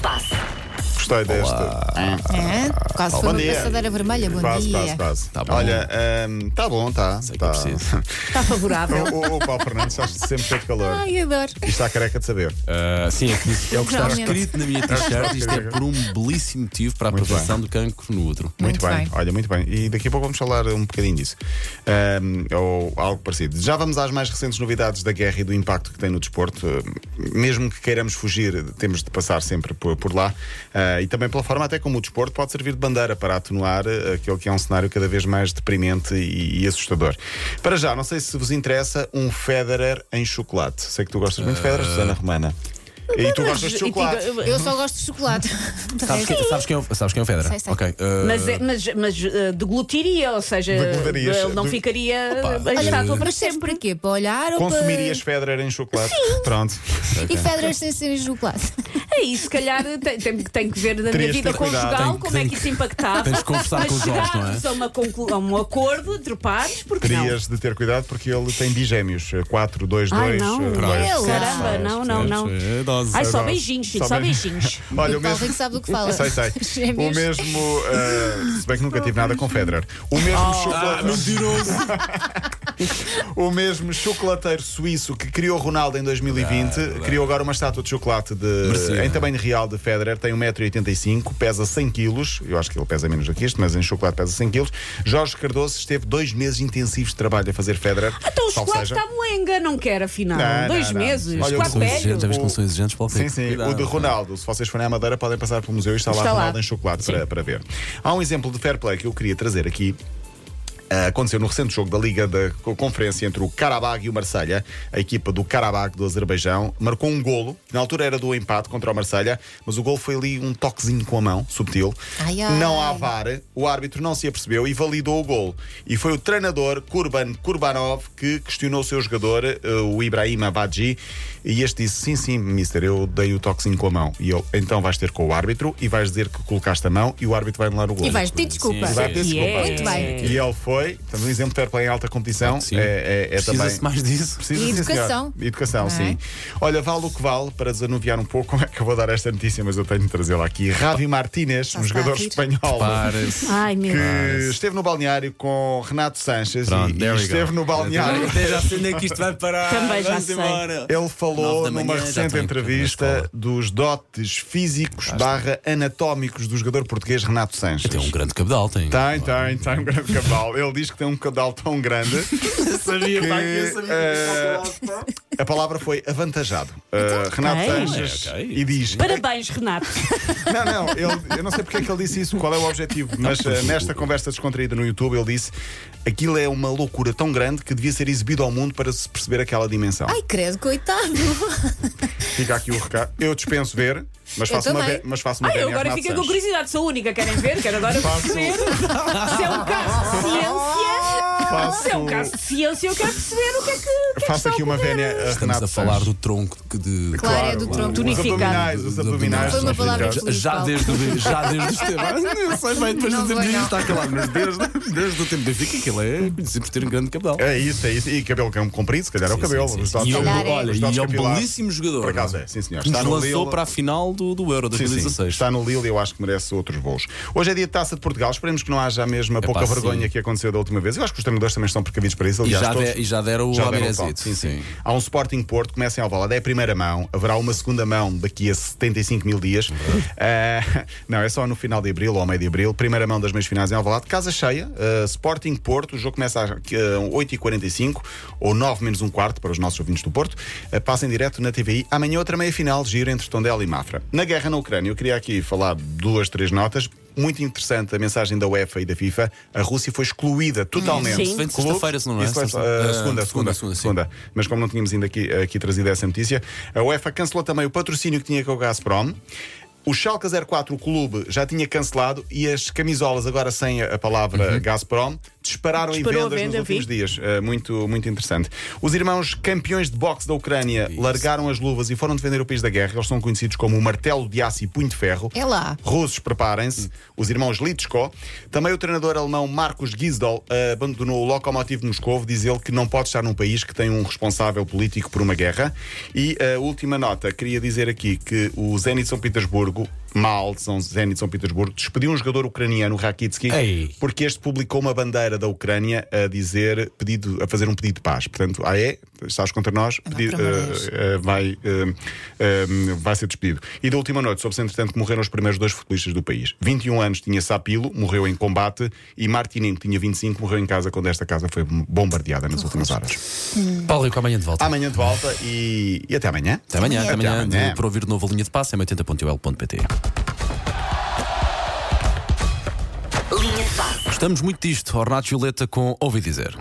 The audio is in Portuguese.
passe. Gostei deste. É, quase Bom foi uma dia. passadeira vermelha. Bom Quase, dia. quase, quase. Tá bom. Olha, hum, tá bom, tá. Sei que tá. preciso. Está favorável. O, o, o Paulo Fernandes que sempre teve calor. Ai, adoro. E está careca de saber. Ah, sim, é, que isso- é o que está Realmente. escrito na minha t-shirt. Isto é por um belíssimo motivo para a Muito prevenção do cancro no útero. Muito bem. bem. olha, muito bem. E daqui a pouco vamos falar um bocadinho disso. Hum, ou algo parecido. Já vamos às mais recentes novidades da guerra e do impacto que tem no desporto. Hum, Mesmo que queiramos fugir, temos de passar sempre por, por lá. Ah, e também pela forma até como o desporto pode servir de bandeira para atenuar eh, aquele que é um cenário cada vez mais deprimente e, e assustador. Para já, não sei se vos interessa um Federer em chocolate. Sei que tu gostas muito de Federer, Susana Romana. E tu gostas de Mas, chocolate. Eu só gosto de chocolate. De Sabes, resto- quem, sabes, quem é, o- sabes quem é o Federer? Sei, sei. Ok. Mas, é- mas, mas uh, deglutiria, ou seja, Deglutarias. ele não De- ficaria Opa, a estátua para Mas sempre. para quê? Para olhar ou Consumirias Federer em chocolate? Pronto. para... E Federer sem ser em chocolate. É isso, se calhar tem, tem, tem que ver na minha vida conjugal Tem- como é que isso impactava. tens de conversar mas com os Jorge, não é? chegarmos a, uma conclu- a um acordo entre pares, porque Terias de ter cuidado porque ele tem bigémeos. 4, 2, Ai, 2. não. Ele. Caramba, não, não, não. É. Ai, só Agora, beijinhos, filho, só beijinhos. Olha, o mesmo. Sabe do que fala. Sei, sei. O mesmo. eh, se bem que nunca tive nada com Federer. O mesmo Oh. chocolate. Ah, mentiroso! O mesmo chocolateiro suíço que criou Ronaldo em 2020 Verdade, criou agora uma estátua de chocolate de, Merecia. em tamanho real de Federer. Tem 1,85m, pesa 100kg. Eu acho que ele pesa menos do que isto, mas em chocolate pesa 100kg. Jorge Cardoso esteve dois meses intensivos de trabalho a fazer Federer. Então o chocolate seja. está molenga, não quer afinal. Não, Dois não, não. meses, Olha, chocolate velho. já viste O- como são exigentes para o Sim, sim. O de Ronaldo, se vocês forem à Madeira, podem passar pelo museu e está lá Está lá. Ronaldo em chocolate para, para ver. Há um exemplo de fair play que eu queria trazer aqui. Ah, aconteceu no recente jogo da Liga da co- Conferência entre o Karabag e o Marselha. A equipa do Karabag do Azerbaijão marcou um golo, que na altura era do empate contra o Marselha, mas o golo foi ali um toquezinho com a mão, subtil. Ai, ai. Não há VAR, o árbitro não se apercebeu e validou o golo. E foi o treinador Kurban Kurbanov que questionou o seu jogador, eh, o Ibrahim Abadji, e este disse: Sim, sim, mister, eu dei o toquezinho com a mão. E ele, então vais ter com o árbitro e vais dizer que colocaste a mão e o árbitro vai anular o golo. E vais pedir desculpa. Sim, vai pedir desculpa. Muito bem. E ele foi, portanto, um exemplo de fair play em alta competição. Sim. É, é, é também. Precisa-se mais disso. Precisa, E sim, educação. senhor. Educação, é? sim. Olha, vale o que vale, para desanuviar um pouco, como é que eu vou dar esta notícia, mas eu tenho de trazê-la aqui. Ravi Martínez, um jogador espanhol. Ai, meu Que esteve no balneário com Renato Sanches Pronto, e, e esteve no balneário. Até já sei onde é que isto vai parar. Também já sei. embora. Ele falou numa manhã, já recente entrevista dos dotes físicos barra anatómicos do jogador português Renato Sanches. Tem um grande cabedal, tem. Tem, tem, tem um grande cavalo. Ele diz que tem um cabedal tão grande sabia, que pá, que eu sabia eh, a palavra foi avantajado. Eh, Renato. Sanches ok. e diz: Parabéns, Renato. Não, não, ele- eu não sei porque é que ele disse isso, qual é o objetivo, mas eh, nesta conversa descontraída no YouTube ele disse: aquilo é uma loucura tão grande que devia ser exibido ao mundo para se perceber aquela dimensão. Ai, credo, coitado. Fica aqui o recado. Eu dispenso ver, mas Eu faço, uma, também. ve- mas faço uma Ai, eu vénia a agora Renato fiquei com Sanches. curiosidade, sou a única, querem ver? Quero agora Faço- perceber se é um caso. Faço, é um caso de ciência, eu quero perceber o que é que. que é que faço aqui uma vénia a Estamos Renato a falar do tronco que de. Claro, é do tronco. Os Tonificado. abdominais, os abdominais. Foi uma são palavra físicos. feliz, Já desde, o- já desde os tempos. Não sei bem, depois do tempo de está calado, mas desde, desde o tempo de Benfica, que ele é conhecido por ter um grande cabedal. É isso, é isso. E cabelo comprido, se calhar é o cabelo. sim, sim, Os sim. dotes- E é um, é. olha, os e é um capilares. belíssimo jogador. Por acaso não é, sim senhor. Que nos Está no lançou Lille. para a final do, do Euro Sim, sim. 2016. Está no Lille e eu acho que merece outros voos. Hoje é dia de taça de Portugal. Esperemos que não haja a mesma pouca vergonha que aconteceu da última vez. Eu acho que os treinadores também estão precavidos para isso. E Aliás, já, todos- de- e já deram o já o Almirezito. toque, sim, sim. Há um Sporting Porto, começa em Alvalade, é a primeira mão, haverá uma segunda mão daqui a 75 mil dias. Ah, não, é só no final de abril ou ao meio de abril. Primeira mão das meias finais em Alvalade, casa cheia, ah, Sporting Porto. O jogo começa às ah, 8h45 ou 9 menos um quarto para os nossos ouvintes do Porto. Ah, passa em direto na TVI. Amanhã outra meia final, giro entre Tondela e Mafra. Na guerra na Ucrânia, eu queria aqui falar duas, três notas. Muito interessante a mensagem da UEFA e da FIFA. A Rússia foi excluída totalmente. Sim. Vem sexta-feira, se não é? Isso uh, segunda, segunda, segunda, sim. segunda. Mas como não tínhamos ainda aqui, aqui trazido essa notícia, a UEFA cancelou também o patrocínio que tinha com o Gazprom. O Schalke 04, o clube, já tinha cancelado e as camisolas, agora sem a palavra Uhum. Gazprom, dispararam Disparou em vendas venda, nos últimos vi. dias. Uh, muito, muito interessante. Os irmãos campeões de boxe da Ucrânia Isso. largaram as luvas e foram defender o país da guerra. Eles são conhecidos como o martelo de aço e punho de ferro. É lá. Russos, preparem-se. Os irmãos Litschko. Também o treinador alemão Marcos Gisdol eh, abandonou o Lokomotiv Moscovo. Diz ele que não pode estar num país que tem um responsável político por uma guerra. E a última nota, queria dizer aqui que o Zenit São Petersburgo Petersburgo, mal, São Zenit São Petersburgo, despediu um jogador ucraniano, Rakitsky, Ei. porque este publicou uma bandeira da Ucrânia a dizer pedido, a fazer um pedido de paz. Portanto, ah é, estás contra nós, pedi- eh, eh, vai, eh, vai ser despedido. E da última noite, soube-se entretanto que morreram os primeiros dois futebolistas do país. 21 anos tinha Sapilo, morreu em combate, e Martinenko tinha 25, morreu em casa quando esta casa foi bombardeada nas últimas horas. Paulo Rico, amanhã de volta. Amanhã de volta e, e até amanhã. Até amanhã, até Até amanhã, amanhã. de- para ouvir de novo a linha de passe, é 80.ol.pt. Gostamos muito disto. Ornato Violeta com Ouvi Dizer.